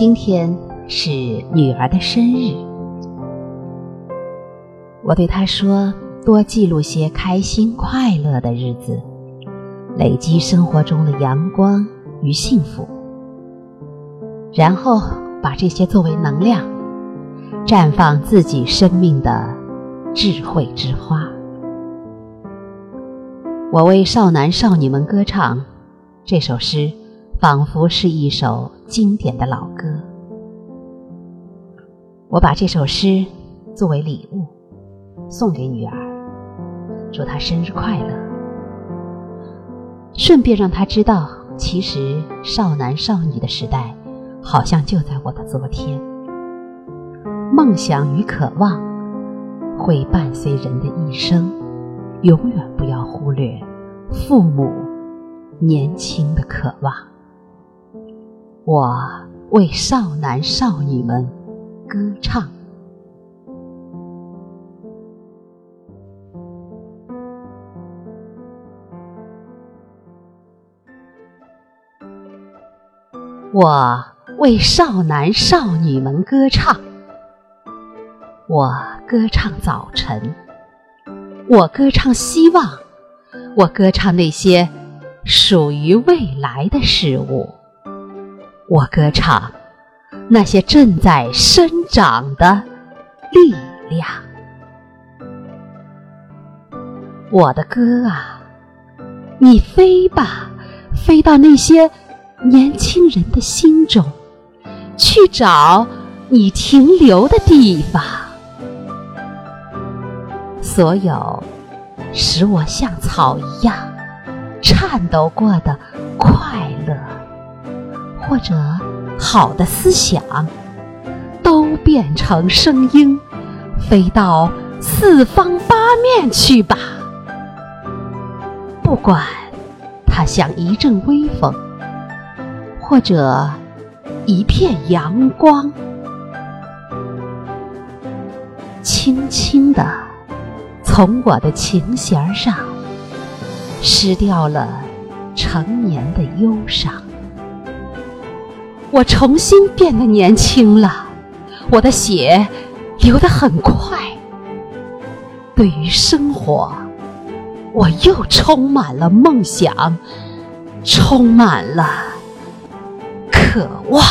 今天是女儿的生日，我对她说：“多记录些开心快乐的日子，累积生活中的阳光与幸福，然后把这些作为能量，绽放自己生命的智慧之花。”我为少男少女们歌唱这首诗。仿佛是一首经典的老歌，我把这首诗作为礼物送给女儿，祝她生日快乐，顺便让她知道，其实少男少女的时代好像就在我的昨天。梦想与渴望会伴随人的一生，永远不要忽略父母年轻的渴望。我为少男少女们歌唱。我为少男少女们歌唱。我歌唱早晨，我歌唱希望，我歌唱那些属于未来的事物。我歌唱那些正在生长的力量。我的歌啊，你飞吧，飞到那些年轻人的心中，去找你停留的地方。所有使我像草一样颤抖过的快乐。或者好的思想，都变成声音，飞到四方八面去吧。不管它像一阵微风，或者一片阳光，轻轻地从我的琴弦上失掉了成年的忧伤。我重新变得年轻了，我的血流得很快。对于生活，我又充满了梦想，充满了渴望。